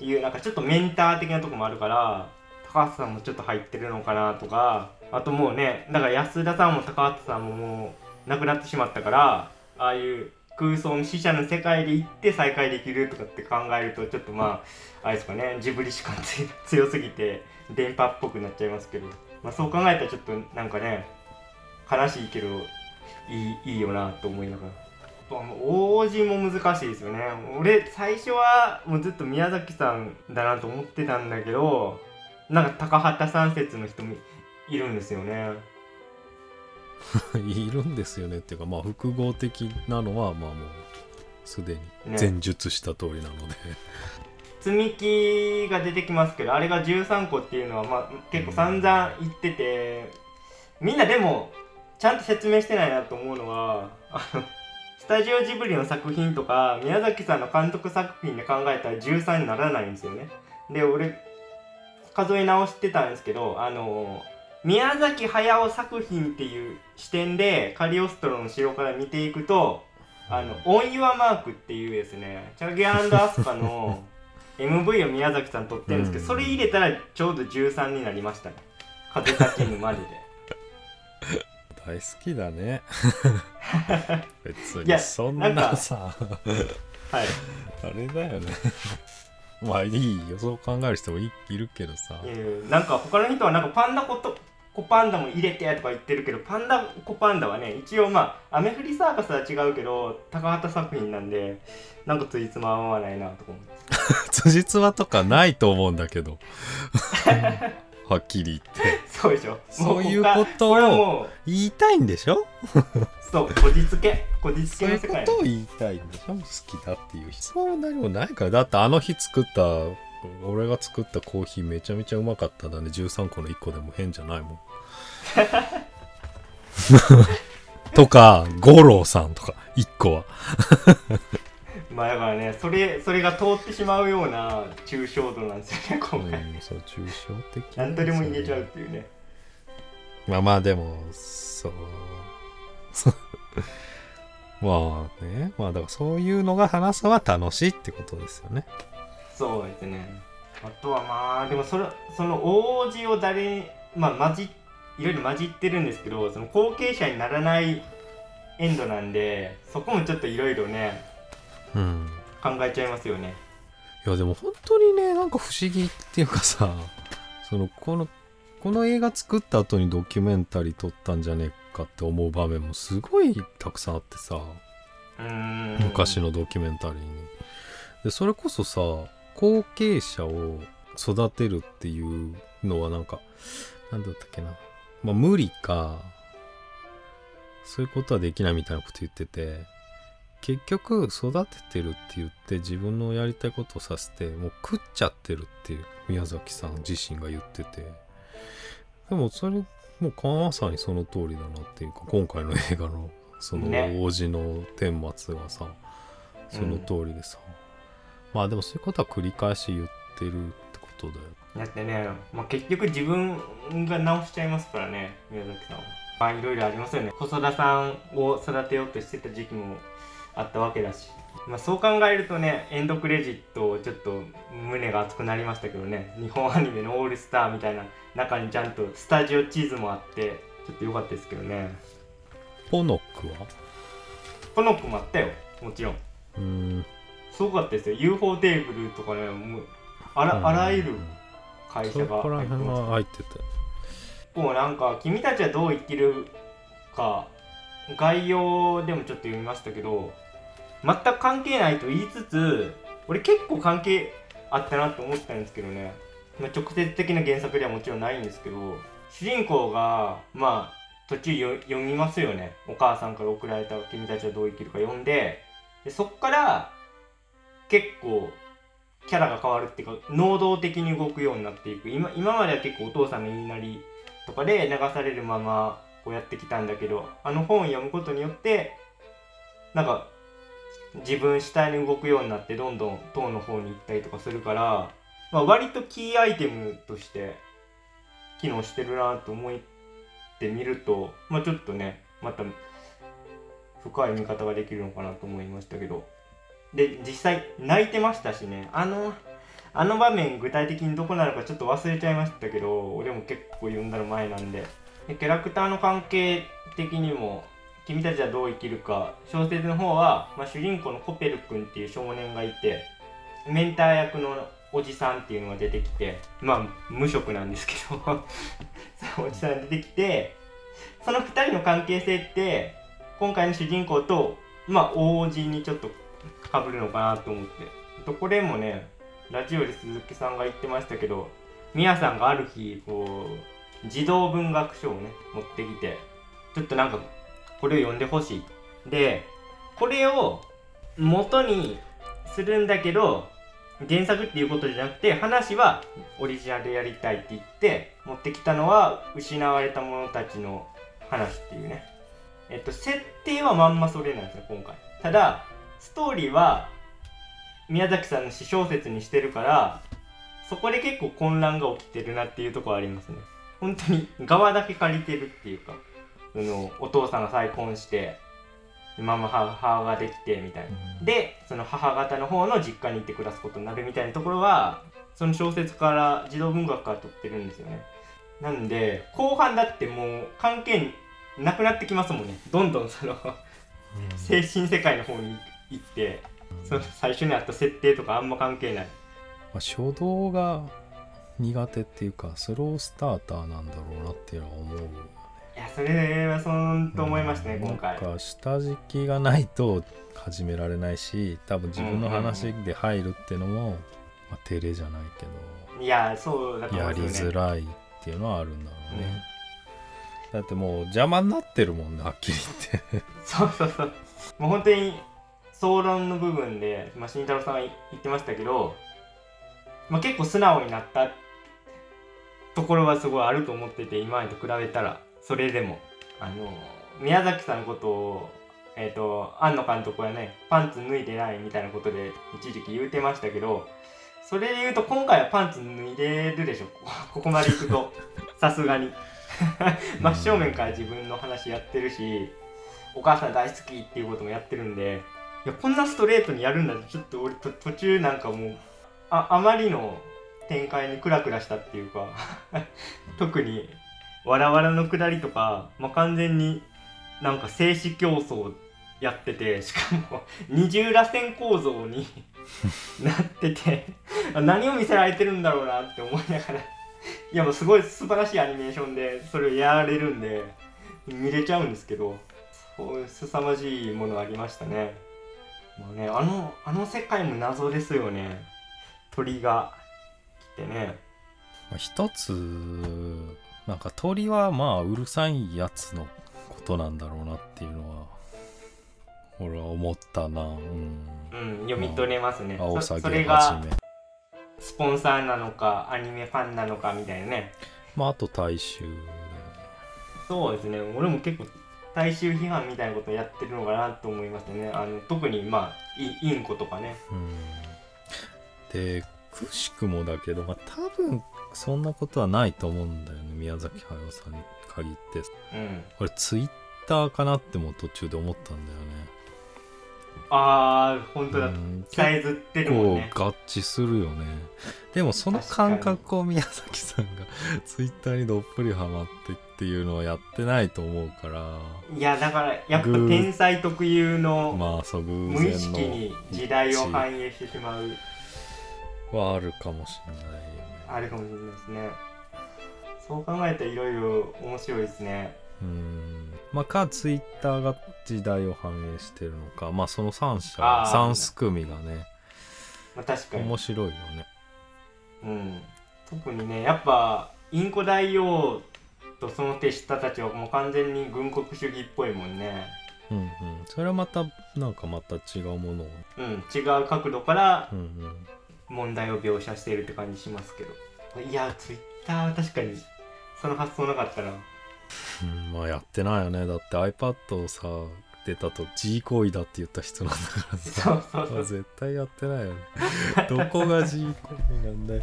っていうなんかちょっとメンター的なとこもあるから高橋さんもちょっと入ってるのかなとかあともうねだから安田さんも高畑さんももう亡くなってしまったからああいう空想の死者の世界で行って再会できるとかって考えるとちょっとまああれですかねジブリしか 強すぎて電波っぽくなっちゃいますけど、まあ、そう考えたらちょっとなんかね悲しいけどいいいいよなと思いながら。あと王子も難しいですよね。俺最初はもうずっと宮崎さんだなと思ってたんだけどなんか高畑三節の人もいるんですよね。いるんですよねっていうかまあ複合的なのはまあもうすでにね。前述した通りなので、積み木が出てきますけどあれが13個っていうのは、まあ、結構散々言っててみんなでもちゃんと説明してないなと思うのはあのスタジオジブリの作品とか宮崎さんの監督作品で考えたら13にならないんですよね。で俺数え直してたんですけどあの宮崎駿作品っていう視点でカリオストロの城から見ていくとあの、オン・ユア・マークっていうですね、チャゲアスカの MV を宮崎さん撮ってるんですけど、うんそれ入れたらちょうど13になりましたね。風立ちぬまでで。大好きだね。別いやに。そんなさ。はい。あれだよね。まあいいよ。そう考える人もいいるけどさ。なんか他の人はなんかパンダコとコパンダも入れてとか言ってるけど、パンダコパンダはね、一応まあ、アメフリサーカスは違うけど、高畑作品なんで、なんかついつま合わないなとか思って。辻褄とかないと思うんだけど はっきり言って。そうでしょ。そういうもことを言いたいんでしょ？そう、こじつけ。こじつそういうこけの世界。とを言いたいんでしょ？好きだっていう必要も何もないから。だってあの日作った俺が作ったコーヒーめちゃめちゃうまかったんだね。13個の1個でも変じゃないもん。とか五郎さんとか1個はまあだからね、それ、それが通ってしまうような抽象度なんですよね、う今回。んそう抽象的何とでも入れちゃうっていうね。まあまあでもそう まあねまあだからそういうのが話すのは楽しいってことですよねそうですね。あとはまあ、でもそれ、その王子を誰に、まあ混じ、いろいろ混じってるんですけど、その後継者にならないエンドなんで、そこもちょっといろいろね、うん考えちゃいますよね。いやでも本当にねなんか不思議っていうかさ そのこのこの映画作った後にドキュメンタリー撮ったんじゃねえかって思う場面もすごいたくさんあってさ。昔のドキュメンタリーに。でそれこそさ後継者を育てるっていうのはなんかなんだったっけなまあ無理かそういうことはできないみたいなこと言ってて結局育ててるって言って自分のやりたいことをさせてもう食っちゃってるっていう宮崎さん自身が言ってて。でもそれもうまさにその通りだなっていうか今回の映画のそのね。王子の顛末がさ、その通りでさ、まあでもそういうことは繰り返し言ってるってことだよ。だってね、まあ、結局自分が直しちゃいますからね宮崎さんは。まあいろいろありますよね。細田さんを育てようとしてた時期もあったわけだし、まあ、そう考えるとねエンドクレジットちょっと胸が熱くなりましたけどね。日本アニメのオールスターみたいな中にちゃんとスタジオ地図もあってちょっと良かったですけどね。ポノックは？この子もあったよ。もちろん。うーん。すごかったですよ。UFO テーブルとかねもうあらあらゆる会社が入ってます。辺は入っててもうなんか「君たちはどう生きるか」概要でもちょっと読みましたけど全く関係ないと言いつつ俺結構関係あったなと思ったんですけどね、まあ、直接的な原作ではもちろんないんですけど主人公がまあ途中読みますよね。お母さんから送られた「君たちはどう生きるか」読んででそっから結構キャラが変わるっていうか能動的に動くようになっていく。今今までは結構お父さんの言いなりとかで流されるままこうやってきたんだけどあの本を読むことによってなんか自分主体に動くようになってどんどん塔の方に行ったりとかするから、まあ、割とキーアイテムとして機能してるなと思ってみると、まあ、ちょっとねまた深い見方ができるのかなと思いましたけど。で実際泣いてましたしね。あのあの場面具体的にどこなのかちょっと忘れちゃいましたけど俺も結構読んだの前なんで。でキャラクターの関係的にも「君たちはどう生きるか」小説の方は、まあ、主人公のコペル君っていう少年がいてメンター役のおじさんっていうのが出てきてまあ無職なんですけど そのおじさん出てきてその2人の関係性って今回の主人公とまあ王子にちょっとかぶるのかなと思って。とこれもねラジオで鈴木さんが言ってましたけどみやさんがある日こう児童文学書をね持ってきてちょっとなんかこれを読んでほしい。でこれを元にするんだけど原作っていうことじゃなくて話はオリジナルやりたいって言って持ってきたのは失われた者たちの話っていうね。えっと設定はまんまそれなんですよ今回。ただストーリーは宮崎さんの詩小説にしてるからそこで結構混乱が起きてるなっていうところありますね。本当に側だけ借りてるっていうかそのお父さんが再婚してママ母ができてみたいな。でその母方の方の実家に行って暮らすことになるみたいなところはその小説から児童文学から取ってるんですよね。なんで後半だってもう関係なくなってきますもんね。どんどんその精神世界の方に行ってその最初にあった設定とかあんま関係ない。まあ、初動が苦手っていうかスロースターターなんだろうなっていうのは思ういやそれはそんと思いましたね、うん今回。なんか下敷きがないと始められないし多分自分の話で入るっていうのも、まあ、照れじゃないけいやそうだとどやり思いますよね。づらいっていうのはあるんだろうね、だってもう邪魔になってるもんねはっきり言って。そうそうそう。もう本当に総論の部分で、まあ、慎太郎さんが言ってましたけど、まあ、結構素直になったところはすごいあると思ってて今までと比べたら。それでも。あの宮崎さんのことをえっ、と庵野監督はねパンツ脱いでないみたいなことで一時期言うてましたけどそれで言うと今回はパンツ脱いでるでしょ。ここまでいくと。さすがに。真正面から自分の話やってるしお母さん大好きっていうこともやってるんでいやこんなストレートにやるんだってちょっと俺と途中なんかもうああまりの展開にクラクラしたっていうか 特にわらわらのくだりとか、まあ、完全になんか静止競争やっててしかも二重らせん構造に なってて何を見せられてるんだろうなって思いながら。いやもうすごい素晴らしいアニメーションでそれをやられるんで見れちゃうんですけどそう凄まじいものありましたね。もうねあのあの世界も謎ですよね。鳥が。来てね。まあ一つなんか鳥はまあうるさいやつのことなんだろうなっていうのは俺は思ったな。うん。うん読み取れますね、青そそサゲれがはじめ。スポンサーなのかアニメファンなのかみたいなね。まああと大衆。そうですね。俺も結構大衆批判みたいなことをやってるのかなと思いましたね。あの特にまあイインコとかね。うん。でくしくもだけど、まあ、多分そんなことはないと思うんだよね宮崎駿さんに限って。うん。これツイッターかなっても途中で思ったんだよね。ああ本当だ。うえずってるもん構ね合致するよね。でもその感覚を宮崎さんがツイッターにどっぷりハマってっていうのはやってないと思うから。いやだからやっぱ天才特有のまあそう偶無意識然に時代を反映してしまう。のはあるかもしれないよね。あるかもしれないですね。そう考えたらいろいろ面白いですね。うん。まあかツイッターが時代を反映してるのか。まあその3社あー3組がねまあ確かに。面白いよね。うん、特にねやっぱインコ大王とその手下たちはもう完全に軍国主義っぽいもんね。うんうん。それはまたなんかまた違うものを。うん違う角度からうんうん問題を描写しているって感じしますけど。いやツイッターは確かにその発想なかったな。うん、まあやってないよね。だって iPad をさ出たと G 行為だって言った人なんだからさ。そうそう。絶対やってないよね。どこが G 行為なんだよ。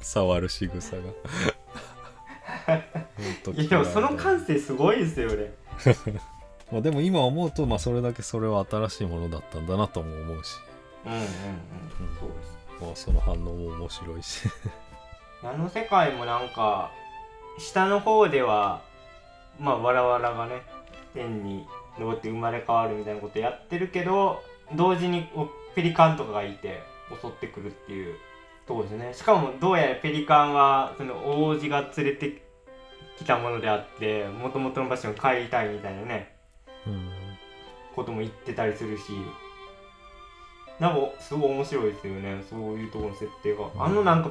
触る仕草が。いやでもその感性すごいですよね。まあでも今思うと、まあ、それだけそれは新しいものだったんだなとも思うし、うんうんうん。そうです。まあ、その反応も面白いし。あの世界もなんか下の方ではまあわらわらがね天に登って生まれ変わるみたいなことやってるけど同時におペリカンとかがいて襲ってくるっていうそうですね。しかもどうやらペリカンはその王子が連れてきたものであってもともとの場所に帰りたいみたいなねうん。ことも言ってたりするしなんかすごい面白いですよねそういうところの設定が、あのなんか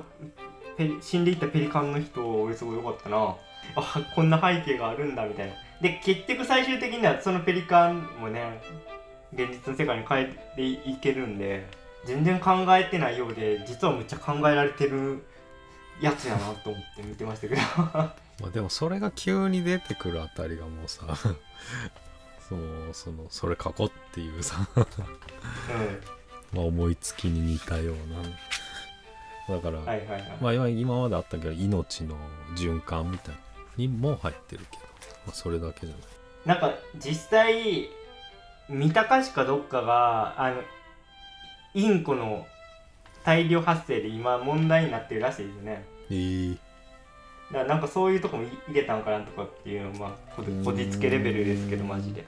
死んでいったペリカンの人俺すごい良かったなあこんな背景があるんだみたいなで結局最終的にはそのペリカンもね現実の世界に変えていけるんで全然考えてないようで実はむっちゃ考えられてるやつやなと思って見てましたけどまあでもそれが急に出てくるあたりがもうさそうそのそれ書こうっていうさ、うんまあ、思いつきに似たような。だから、はいはいはい、まあ今今まであったけど命の循環みたいなにも入ってるけど、まあ、それだけじゃない。なんか実際三鷹市かどっかがあのインコの大量発生で今問題になってるらしいですね。えー、だからなんかそういうとこも入れたんかなとかっていうのはまあここじつけレベルですけどマジで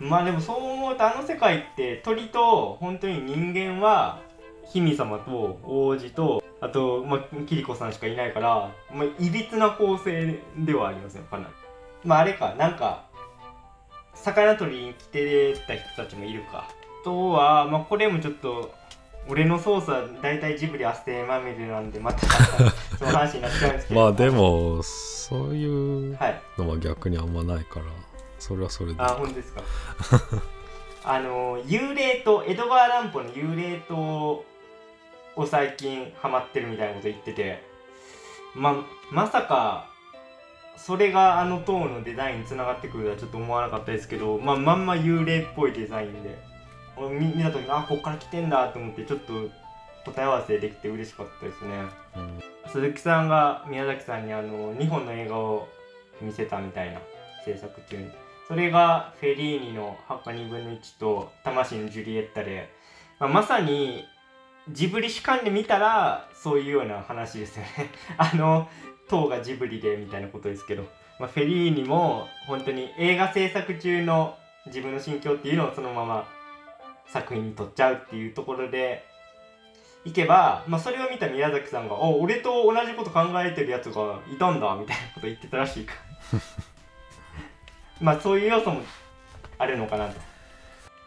まあでもそう思うとあの世界って鳥と本当に人間は姫様と王子とあと、まあ、キリコさんしかいないから、まあ、いびつな構成ではありますよかなり。まああれかなんか魚取りに来てた人たちもいるかあとはまあこれもちょっと俺の操作大体ジブリ汗まみれなんでまたその話になっちゃうんですけど。まあでもそういうのは逆にあんまないから。それはそれで。あ本当ですか。あの幽霊島江戸川乱歩の幽霊島を最近ハマってるみたいなこと言ってて。ままさかそれがあの塔のデザインにつながってくるとはちょっと思わなかったですけど、まあ、まんま幽霊っぽいデザインで。俺見見た時にあこっから来てんだと思ってちょっと答え合わせできて嬉しかったですね。うん。鈴木さんが宮崎さんにあの2本の映画を見せたみたいな制作中にそれがフェリーニの「ハッカ2分の1」と「魂のジュリエッタで」まあ、まさにジブリ主観で見たらそういうような話ですよね。あの塔がジブリでみたいなことですけど、まあ、フェリーニも本当に映画制作中の自分の心境っていうのをそのまま作品に撮っちゃうっていうところでいけば、まあ、それを見た宮崎さんが「お俺と同じこと考えてるやつがいたんだ」みたいなこと言ってたらしいか まあそういう要素もあるのかなと。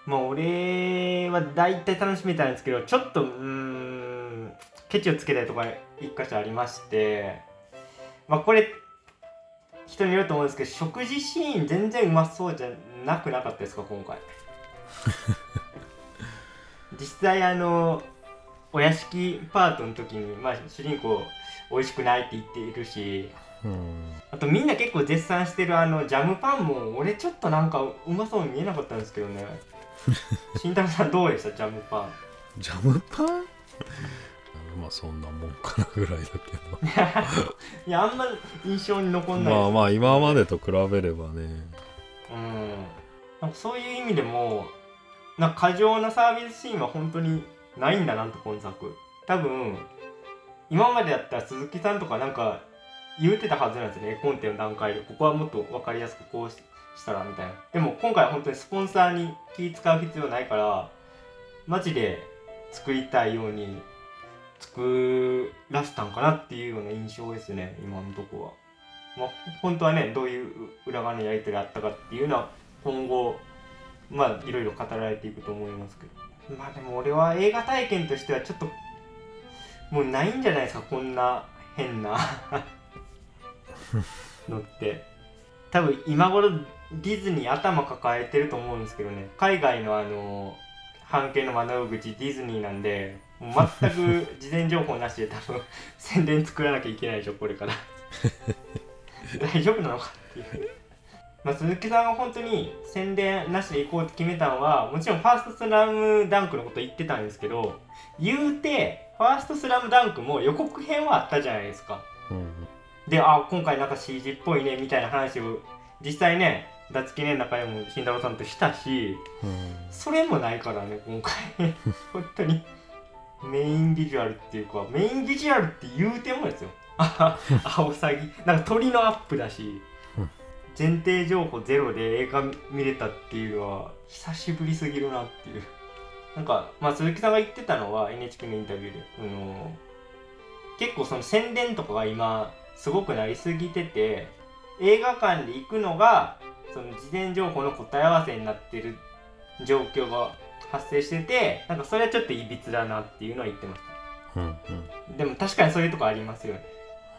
まあ俺は大体楽しめたんですけどちょっとうーんケチをつけたいところ一箇所ありましてまあこれ人によると思うんですけど食事シーン全然うまそうじゃなくなかったですか今回。実際あのお屋敷パートの時に、まあ、主人公美味しくないって言っているしうんあとみんな結構絶賛してるあのジャムパンも俺ちょっとなんかうまそうに見えなかったんですけどね。慎太郎さんどうでした？ジャムパン。ジャムパン？まあそんなもんかなぐらいだけ いやあんま印象に残どんない。まあまあ今までと比べればね。うん。なんかそういう意味でもなんか過剰なサービスシーンは本当にないんだなと今作。多分今までだったら鈴木さんとかなんか言うてたはずなんですね。絵コンテの段階で。ここはもっと分かりやすくこうしたらみたいな。でも今回は本当にスポンサーに気使う必要ないからマジで作りたいように作らせたんかなっていうような印象ですね。今のとこは。まあ、本当はねどういう裏側のやり取りあったかっていうのは今後まあいろいろ語られていくと思いますけど。まあでも俺は映画体験としてはちょっともうないんじゃないですか。こんな変な。のって。多分今頃ディズニー頭抱えてると思うんですけどね。海外のあの半径の窓口ディズニーなんでもう全く事前情報なしで多分宣伝作らなきゃいけないでしょこれから。大丈夫なのかっていう。まあ、鈴木さんが本当に宣伝なしで行こうって決めたのはもちろんファーストスラムダンクのこと言ってたんですけど言うてファーストスラムダンクも予告編はあったじゃないですか。うん。であ今回なんか CG っぽいねみたいな話を実際ね脱記念の中でも慎太郎さんとしたしうん。それもないからね今回。本当に。メインビジュアルっていうかメインビジュアルって言うてもですよ。あ アオサギ。なんか鳥のアップだしうん。前提情報ゼロで映画見れたっていうのは久しぶりすぎるなっていう。なんか、まあ、鈴木さんが言ってたのは NHK のインタビューで、あの結構その宣伝とかが今すごくなりすぎてて映画館で行くのがその事前情報の答え合わせになってる状況が発生しててなんかそれはちょっといびつだなっていうのは言ってましうんうん。たでも確かにそういうとこありますよね。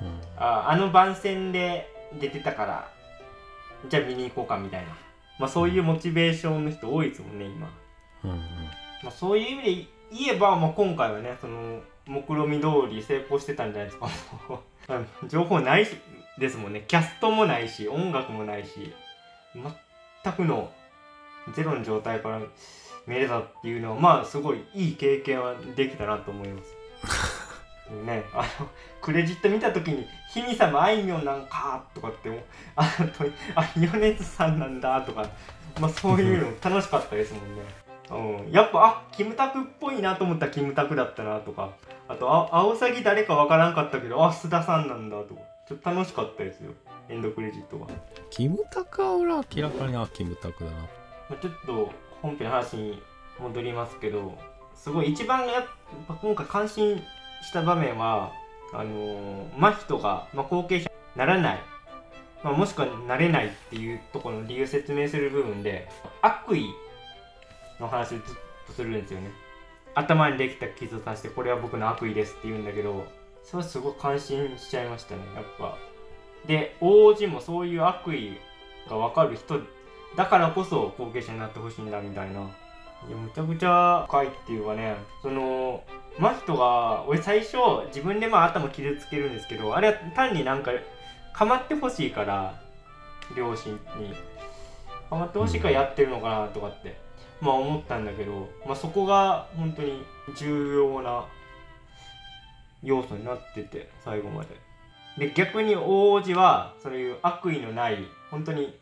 うん。ああの番宣で出てたからじゃあ見に行こうかみたいな。まあそういうモチベーションの人多いですもんね今。うんうん。まあ、そういう意味で言えば、まあ、今回はねその目論見通り成功してたんじゃないですかうん。情報ないしですもんね。キャストもないし音楽もないし全くのゼロの状態から見れたっていうのはまあすごいいい経験はできたなと思います。ね。あのクレジット見た時に「ひみさまあいみょんなんか」とかってもあとあ米津さんなんだとかまあそういうの 楽しかったですもんね。うん、やっぱあキムタクっぽいなと思ったらキムタクだったなとかあとあアオサギ誰かわからんかったけどあ須田さんなんだとか。ちょっと楽しかったですよ。エンドクレジットが、まキムタクは俺は明らかにあキムタクだな。あ、ちょっと本編の話に戻りますけどすごい一番やっぱ今回関心した場面はあのー、真人が、まあ、後継者にならない、まあ、もしくはなれないっていうところの理由を説明する部分で悪意の話をずっとするんですよね頭にできた傷を刺してこれは僕の悪意ですって言うんだけどそれはすごい感心しちゃいましたねやっぱ。で王子もそういう悪意が分かる人だからこそ後継者になってほしいんだみたいな。いやむちゃくちゃ深いっていうかねその真人が俺最初自分でまあ頭傷つけるんですけどあれは単になんか構ってほしいから両親に。構ってほしいからやってるのかなとかって。まあ思ったんだけど、まあ、そこが本当に重要な要素になってて最後まで。で逆に王子はそういう悪意のない本当に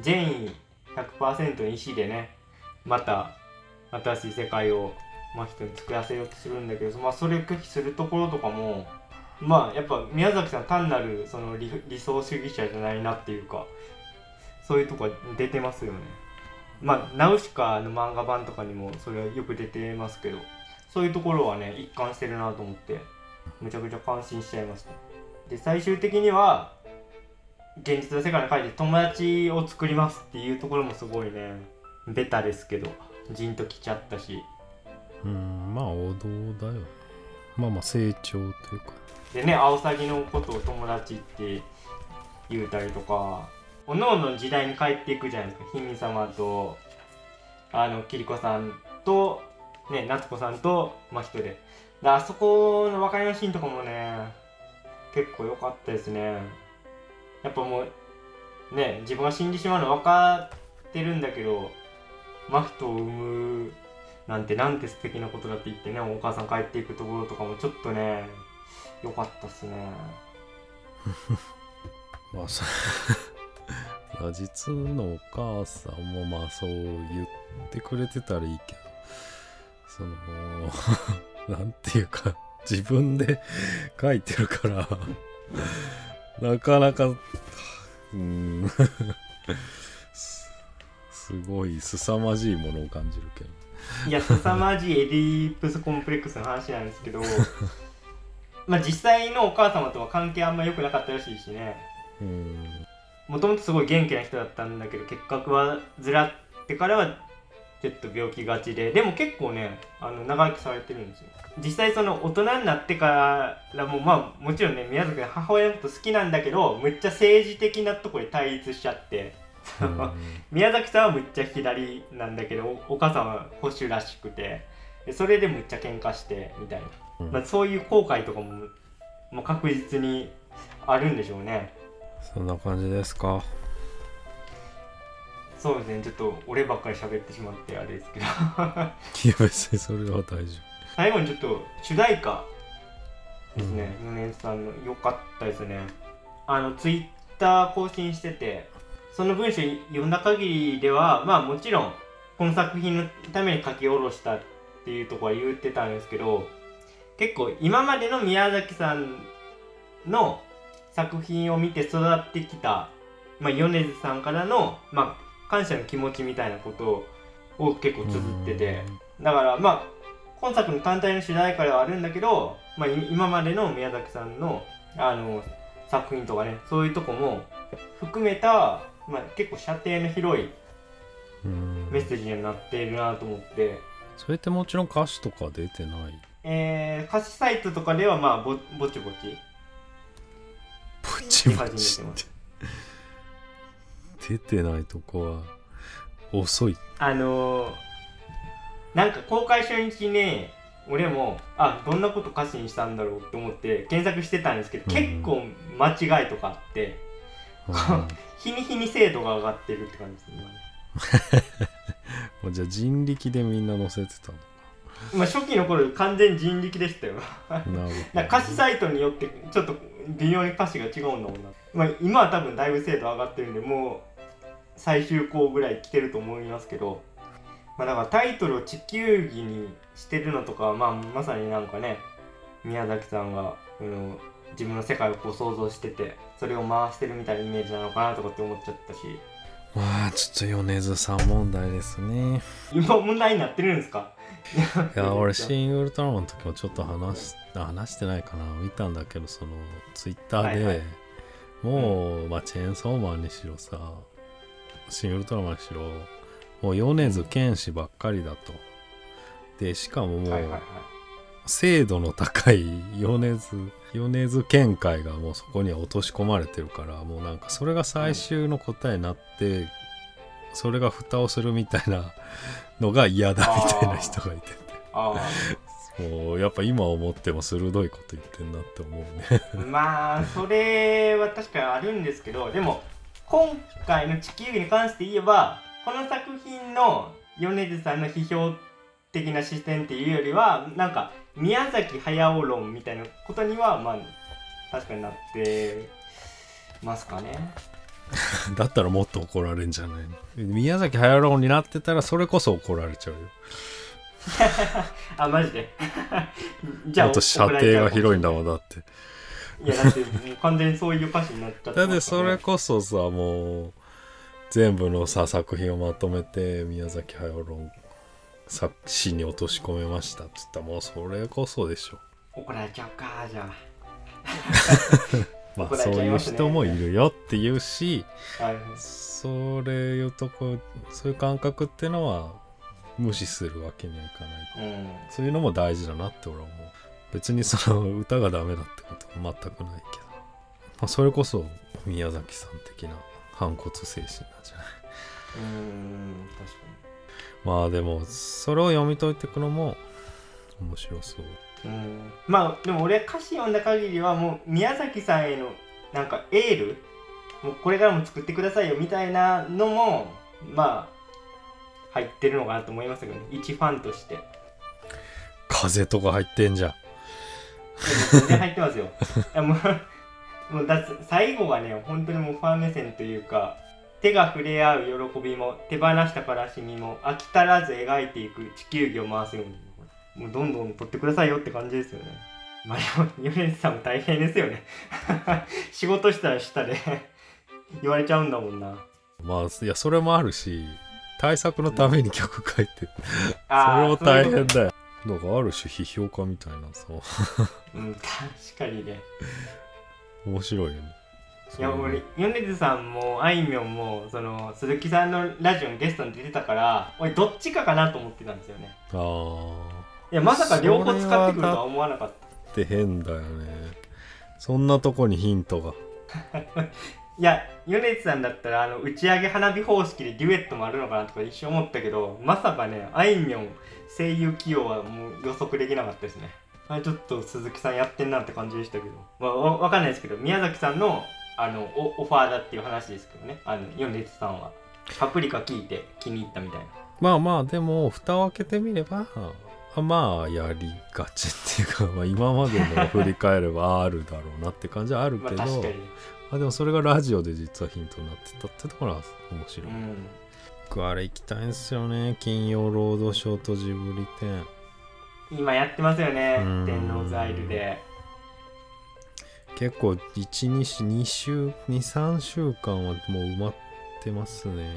善意100%の意志でねまた新しい世界をま人に作らせようとするんだけど、まあ、それを拒否するところとかもまあやっぱ宮崎さん単なるその理理想主義者じゃないなっていうかそういうとこ出てますよね。まあナウシカの漫画版とかにもそれはよく出てますけどそういうところはね一貫してるなと思ってむちゃくちゃ感心しちゃいました。で最終的には現実の世界に帰って友達を作りますっていうところもすごいねベタですけどじんときちゃったし。うんまあ王道だよね。まあまあ成長というか。でねアオサギのことを友達って言うたりとかおのおの時代に帰っていくじゃないですか。ひみ様とあのキリコさんとね夏子さんと真人でであそこの別れのシーンとかもね結構良かったですね。やっぱもうね自分が死んでしまうの分かってるんだけど真人を産むなんてなんて素敵なことだって言ってねお母さん帰っていくところとかもちょっとね良かったっすね。まあそいや実のお母さんもまあそう言ってくれてたらいいけどその なんていうか自分で書いてるからなかなかうんす すごい凄まじいものを感じるけど。いや凄まじいエディプスコンプレックスの話なんですけど まあ実際のお母様とは関係あんま良くなかったらしいしね。うんもともとすごい元気な人だったんだけど結核はずらってからはちょっと病気がちででも結構ねあの長生きされてるんですよ。実際その大人になってからもまあもちろんね宮崎の母親のこと好きなんだけどむっちゃ政治的なところで対立しちゃってうん。宮崎さんはむっちゃ左なんだけどおお母さんは保守らしくてでそれでむっちゃ喧嘩してみたいな、うん。まあ、そういう後悔とかも、まあ、確実にあるんでしょうねそんな感じですか？そうですね。ちょっと俺ばっかり喋ってしまってあれですけど。いや別にそれは大丈最後にちょっと主題歌ですね。米津さんの良かったですね。あのツイッター更新しててその文章読んだ限りではまあもちろんこの作品のために書き下ろしたっていうところは言ってたんですけど結構今までの宮崎さんの作品を見て育ってきた、まあ、米津さんからの、まあ、感謝の気持ちみたいなことを結構綴っててだからまあ本作の単体の主題歌ではあるんだけど、まあ、い今までの宮崎さんのあの作品とかねそういうとこも含めた、まあ、結構射程の広いうん。メッセージにはなっているなと思って、それってもちろん歌詞とか出てない？えー、歌詞サイトとかではまあぼぼちぼちぼちぼ始ち出てないとこは遅い。あのー、なんか公開初日ね俺もあどんなこと歌詞にしたんだろうって思って検索してたんですけど、うん。結構間違いとかあってうん。日に日に精度が上がってるって感じですね。もうじゃあ人力でみんな載せてたのまあ初期の頃完全人力でしたよ。な歌詞サイトによってちょっと微妙に歌詞が違うんだもんな、まあ、今は多分だいぶ精度上がってるんでもう最終項ぐらい来てると思いますけど、まあ、だからタイトルを地球儀にしてるのとかは、まあ、まさになんかね宮崎さんが、うん、自分の世界をこう想像しててそれを回してるみたいなイメージなのかなとかって思っちゃったし。まあちょっと米津さん問題ですね。今問題になってるんですか？いや 俺シン・ウルトラマンの時もちょっと話しあ話してないかな。見たんだけどそのツイッターで、はいはい。もう、まあ、チェーンソーマンにしろさシン・ウルトラマンにしろもう米津玄師ばっかりだと。でしかももう、はいはいはい。精度の高い米津米津見解がもうそこには落とし込まれてるからもうなんかそれが最終の答えになって、それが蓋をするみたいなのが嫌だみたいな人がいて。てあもうやっぱ今思っても鋭いこと言ってんなって思うね。あまあそれは確かにあるんですけどでも今回の地球儀に関して言えばこの作品の米津さんの批評的な視点っていうよりはなんか宮崎駿論みたいなことにはまあ確かになってますかね だったらもっと怒られんじゃないの？宮崎駿になってたらそれこそ怒られちゃうよ。あマジで？じあと射程が広いんだもんだって。いやだってもう完全にそういう歌詞になっちゃってますからね。だってそれこそさもう全部のさ作品をまとめて宮崎駿論作詞に落とし込めましたって言ったらもうそれこそでしょ。怒られちゃうかじゃまあそういう人もいるよっていうしあはいそれいうとこそういう感覚ってのは無視するわけにはいかない。うん。そういうのも大事だなって俺は思う。別にその歌がダメだってことは全くないけど、まあ、それこそ宮崎さん的な反骨精神なんじゃない？うーん確かまあでもそれを読み解いていくのも面白そう。にうん。まあでも俺歌詞読んだ限りはもう宮崎さんへのなんかエール？もうこれからも作ってくださいよみたいなのもまあ入ってるのかなと思いますけどね。一ファンとして。風とか入ってんじゃん。全然入ってますよ。もうもうだ最後がね本当にもうファン目線というか手が触れ合う喜びも手放した悲しみも飽き足らず描いていく地球儀を回すようにもうどんどん撮ってくださいよって感じですよね。まあでも米津さんも大変ですよね。仕事したら下で。言われちゃうんだもんな。まあいやそれもあるし対策のために曲書いて。るそれも大変だよ。なんかある種批評家みたいなさとうん確かにね。面白いよね。いや俺米津さんもあいみょんもその鈴木さんのラジオにゲストに出てたから俺どっちかかなと思ってたんですよね。ああいやまさか両方使ってくるとは思わなかった。って変だよね。そんなとこにヒントが。いや米津さんだったらあの打ち上げ花火方式でデュエットもあるのかなとか一瞬思ったけどまさかねあいみょん声優起用はもう予測できなかったですね。あれちょっと鈴木さんやってんなって感じでしたけど。まあわわかんないですけど宮崎さんのあのオオファーだっていう話ですけどね。あの米津さんは。パプリカ聞いて気に入ったみたいな。まあまあでも蓋を開けてみればあまあやりがちっていうか、まあ、今までのを振り返ればあるだろうなって感じはあるまあけど、確かに。あでもそれがラジオで実はヒントになってたってところは面白い、うん。僕あれ行きたいんですよね金曜ロードショートジブリ展。今やってますよねうん。天王ザイルで。結構12週2週23週間はもう埋まってますね。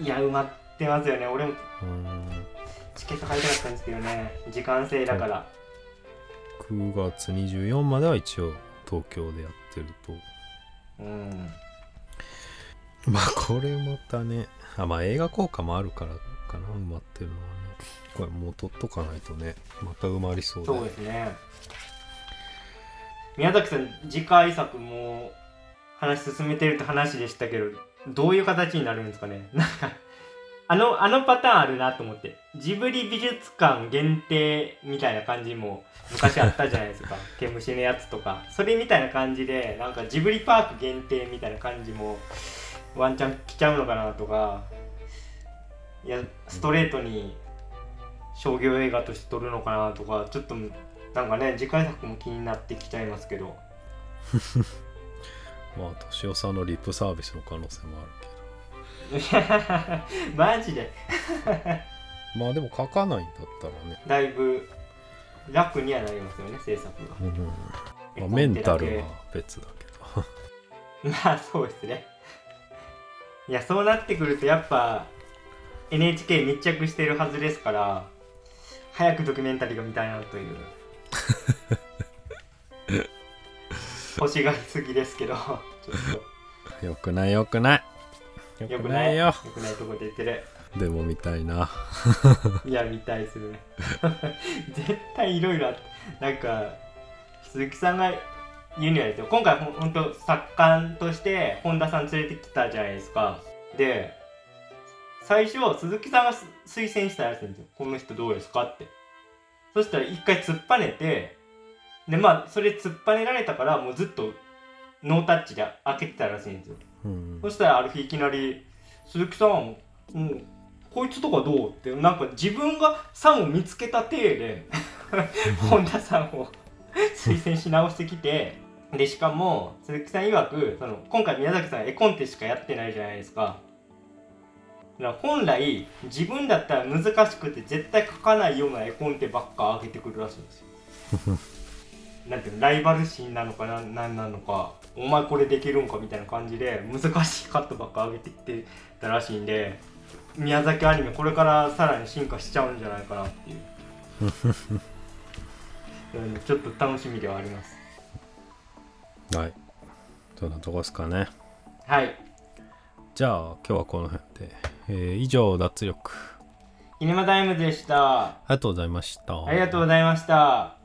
いや埋まってますよね。俺もうんチケット買いたかったんですけどね。時間制だから、9月24までは一応東京でやってると。うん。まあこれまたねあまあ映画効果もあるからかな埋まってるのはね。これもう取っとかないとねまた埋まりそうで。そうですね。宮崎さん次回作も話進めてるって話でしたけどどういう形になるんですかね。なんかあのあのパターンあるなと思って。ジブリ美術館限定みたいな感じも昔あったじゃないですか。毛虫のやつとか。それみたいな感じでなんかジブリパーク限定みたいな感じもワンチャン来ちゃうのかなとか。いやストレートに商業映画として撮るのかなとか。ちょっとなんかね次回作も気になってきちゃいますけど。まあ敏夫さんのリップサービスの可能性もある。け マジで。どまあでも書かないんだったらね、だいぶ楽にはなりますよね制作が。うん。まあ、メンタルは別だけど。まあそうですね。いやそうなってくるとやっぱ NHK 密着してるはずですから早くドキュメンタリーが見たいなという。欲しがりすぎですけど。ちょっよくないよくないよくないい。よくないとこ出てる。でも見たいな。いや見たいっすね。絶対いろいろあって。なんか鈴木さんが言うにはですよ。今回ほんほんと作家として本田さん連れてきたじゃないですか。で最初鈴木さんがす推薦したらしいんですよ。この人どうですかって。そしたら一回突っぱねてでまあそれ突っぱねられたからもうずっとノータッチで開けてたらしいんですようんそしたらある日いきなり「鈴木さん、もうこいつとかどう?」ってなんか自分がさんを見つけた体で本田さんを推薦し直してきてでしかも鈴木さん曰くその今回宮崎さん絵コンテしかやってないじゃないですか。だから本来自分だったら難しくて絶対描かないような絵コンテばっか上げてくるらしいんですよ。なんていうのライバル心なのかな何なのかお前これできるんかみたいな感じで難しいカットばっか上げてきてたらしいんで宮崎アニメこれからさらに進化しちゃうんじゃないかなっていう。うんちょっと楽しみではあります。はい。そんなとこですかね。はい。じゃあ今日はこの辺で、えー以上脱力。シネマタイムズでした。ありがとうございました。ありがとうございました